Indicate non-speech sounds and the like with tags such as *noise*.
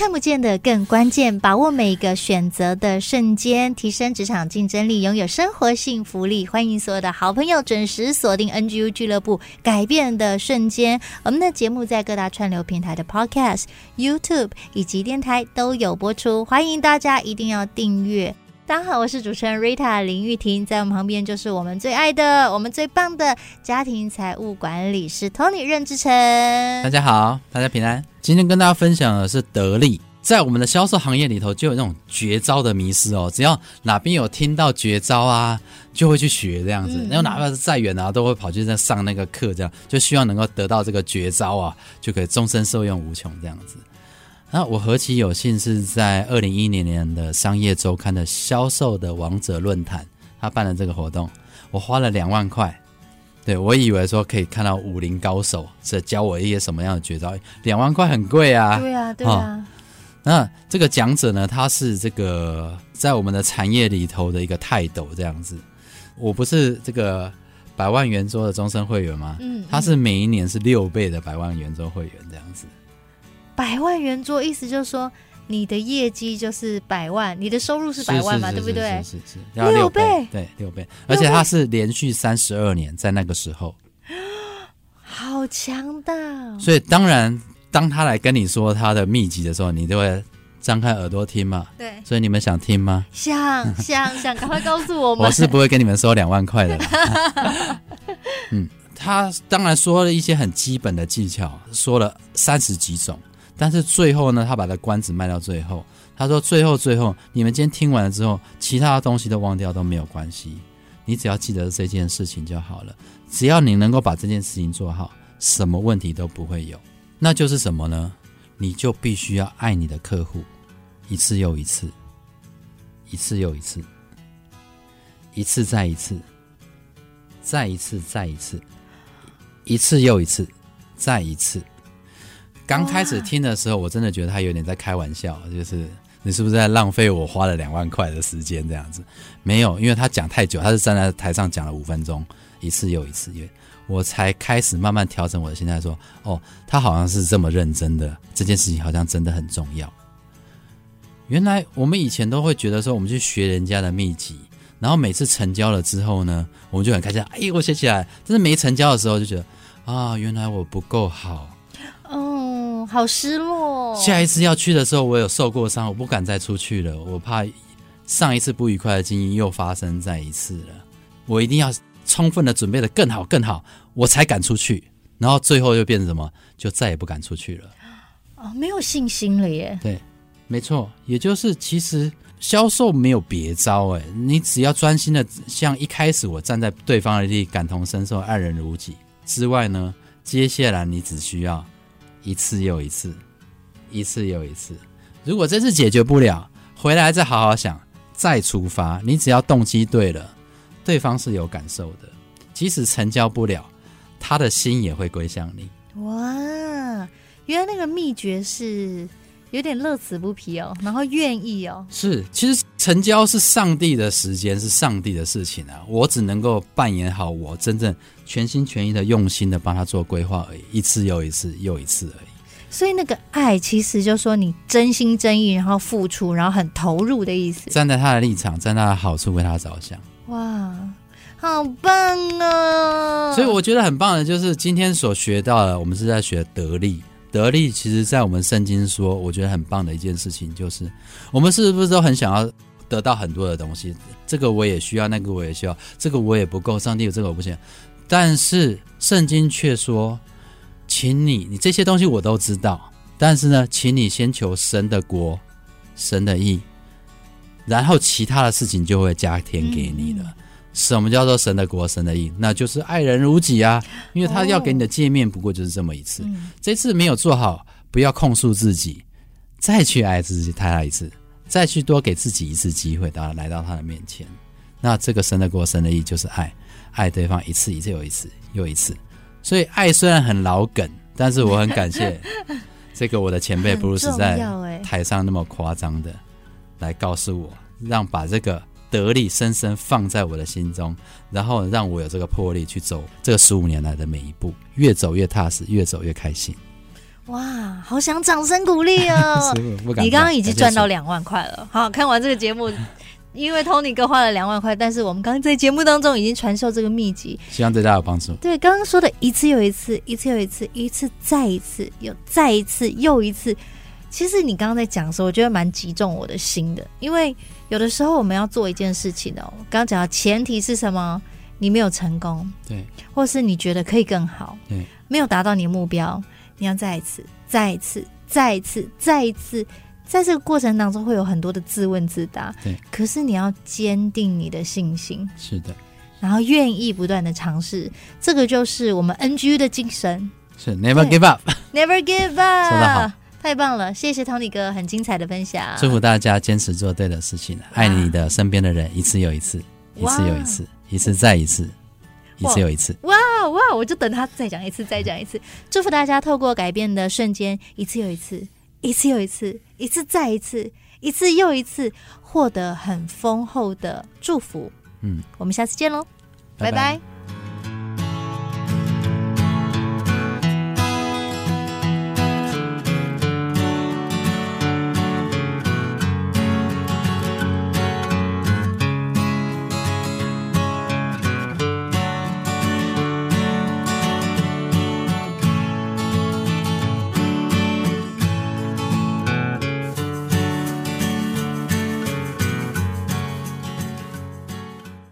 看不见的更关键，把握每个选择的瞬间，提升职场竞争力，拥有生活幸福力。欢迎所有的好朋友准时锁定 NGU 俱乐部，改变的瞬间。我们的节目在各大串流平台的 Podcast、YouTube 以及电台都有播出，欢迎大家一定要订阅。大家好，我是主持人 Rita 林玉婷，在我们旁边就是我们最爱的、我们最棒的家庭财务管理师 Tony 任志成。大家好，大家平安。今天跟大家分享的是得力，在我们的销售行业里头，就有那种绝招的迷失哦。只要哪边有听到绝招啊，就会去学这样子。然后哪怕是再远啊，都会跑去在上那个课，这样就希望能够得到这个绝招啊，就可以终身受用无穷这样子。那我何其有幸是在二零一零年的商业周刊的销售的王者论坛，他办了这个活动，我花了两万块。对，我以为说可以看到武林高手在教我一些什么样的绝招，两万块很贵啊。对啊，对啊。哦、那这个讲者呢，他是这个在我们的产业里头的一个泰斗这样子。我不是这个百万圆桌的终身会员吗？嗯，他是每一年是六倍的百万圆桌会员这样子。百万圆桌意思就是说。你的业绩就是百万，你的收入是百万嘛，对不对？是是是，要六倍，对六倍，而且他是连续三十二年在那个时候，好强大。所以当然，当他来跟你说他的秘籍的时候，你就会张开耳朵听嘛。对，所以你们想听吗？想想想，赶快告诉我们。我是不会跟你们收两万块的。*laughs* 嗯，他当然说了一些很基本的技巧，说了三十几种。但是最后呢，他把他关子卖到最后。他说：“最后，最后，你们今天听完了之后，其他的东西都忘掉都没有关系，你只要记得这件事情就好了。只要你能够把这件事情做好，什么问题都不会有。那就是什么呢？你就必须要爱你的客户，一次又一次，一次又一次，一次再一次，再一次再一次，一次又一次，再一次。”刚开始听的时候，我真的觉得他有点在开玩笑，就是你是不是在浪费我花了两万块的时间这样子？没有，因为他讲太久，他是站在台上讲了五分钟，一次又一次，因为我才开始慢慢调整我的心态，说哦，他好像是这么认真的，这件事情好像真的很重要。原来我们以前都会觉得说，我们去学人家的秘籍，然后每次成交了之后呢，我们就很开心，哎，我学起来。但是没成交的时候，就觉得啊，原来我不够好。好失落。下一次要去的时候，我有受过伤，我不敢再出去了。我怕上一次不愉快的经验又发生再一次了。我一定要充分的准备的更好更好，我才敢出去。然后最后又变成什么？就再也不敢出去了。哦，没有信心了耶。对，没错，也就是其实销售没有别招哎，你只要专心的像一开始我站在对方的地感同身受，爱人如己之外呢，接下来你只需要。一次又一次，一次又一次。如果这次解决不了，回来再好好想，再出发。你只要动机对了，对方是有感受的。即使成交不了，他的心也会归向你。哇，原来那个秘诀是。有点乐此不疲哦，然后愿意哦。是，其实成交是上帝的时间，是上帝的事情啊。我只能够扮演好我真正全心全意的用心的帮他做规划而已，一次又一次又一次而已。所以那个爱，其实就是说你真心真意，然后付出，然后很投入的意思。站在他的立场，站在他的好处为他着想。哇，好棒啊！所以我觉得很棒的，就是今天所学到的，我们是在学得力。得力，其实，在我们圣经说，我觉得很棒的一件事情，就是我们是不是都很想要得到很多的东西？这个我也需要，那个我也需要，这个我也不够，上帝有这个我不行。但是圣经却说，请你，你这些东西我都知道，但是呢，请你先求神的国、神的意，然后其他的事情就会加添给你了。什么叫做神的国、神的义？那就是爱人如己啊！*gasps* 因为他要给你的诫命，不过就是这么一次。哦嗯、这次没有做好，不要控诉自己，再去爱自己，爱他一次，再去多给自己一次机会，到来到他的面前。那这个神的国、神的意义就是爱，爱对方一次一次又一次又一次。所以爱虽然很老梗，但是我很感谢 *laughs* 这个我的前辈 *laughs* 布鲁斯在台上那么夸张的来告诉我，让把这个得力深深放在我的心中，然后让我有这个魄力去走这十五年来的每一步，越走越踏实，越走越开心。哇，好想掌声鼓励哦！*laughs* 你刚刚已经赚到两万块了。好，看完这个节目。因为 Tony 哥花了两万块，但是我们刚刚在节目当中已经传授这个秘籍，希望对大家有帮助。对，刚刚说的一次又一次，一次又一次，一次再一次，又再一次又一次。其实你刚刚在讲的时候，我觉得蛮击中我的心的，因为有的时候我们要做一件事情哦，刚刚讲到前提是什么？你没有成功，对，或是你觉得可以更好，对，没有达到你的目标，你要再一次，再一次，再一次，再一次。在这个过程当中，会有很多的自问自答。对，可是你要坚定你的信心。是的，然后愿意不断的尝试，这个就是我们 NGU 的精神。是 Never give up，Never *laughs* give up。说得好，太棒了！谢谢 Tony 哥很精彩的分享。祝福大家坚持做对的事情，爱你的身边的人，一次又一次，一次又一次，一次再一次，一次又一次。哇哇！我就等他再讲一次，再讲一次。祝福大家透过改变的瞬间，一次又一次。一次又一次，一次再一次，一次又一次，获得很丰厚的祝福。嗯，我们下次见喽，拜拜。拜拜。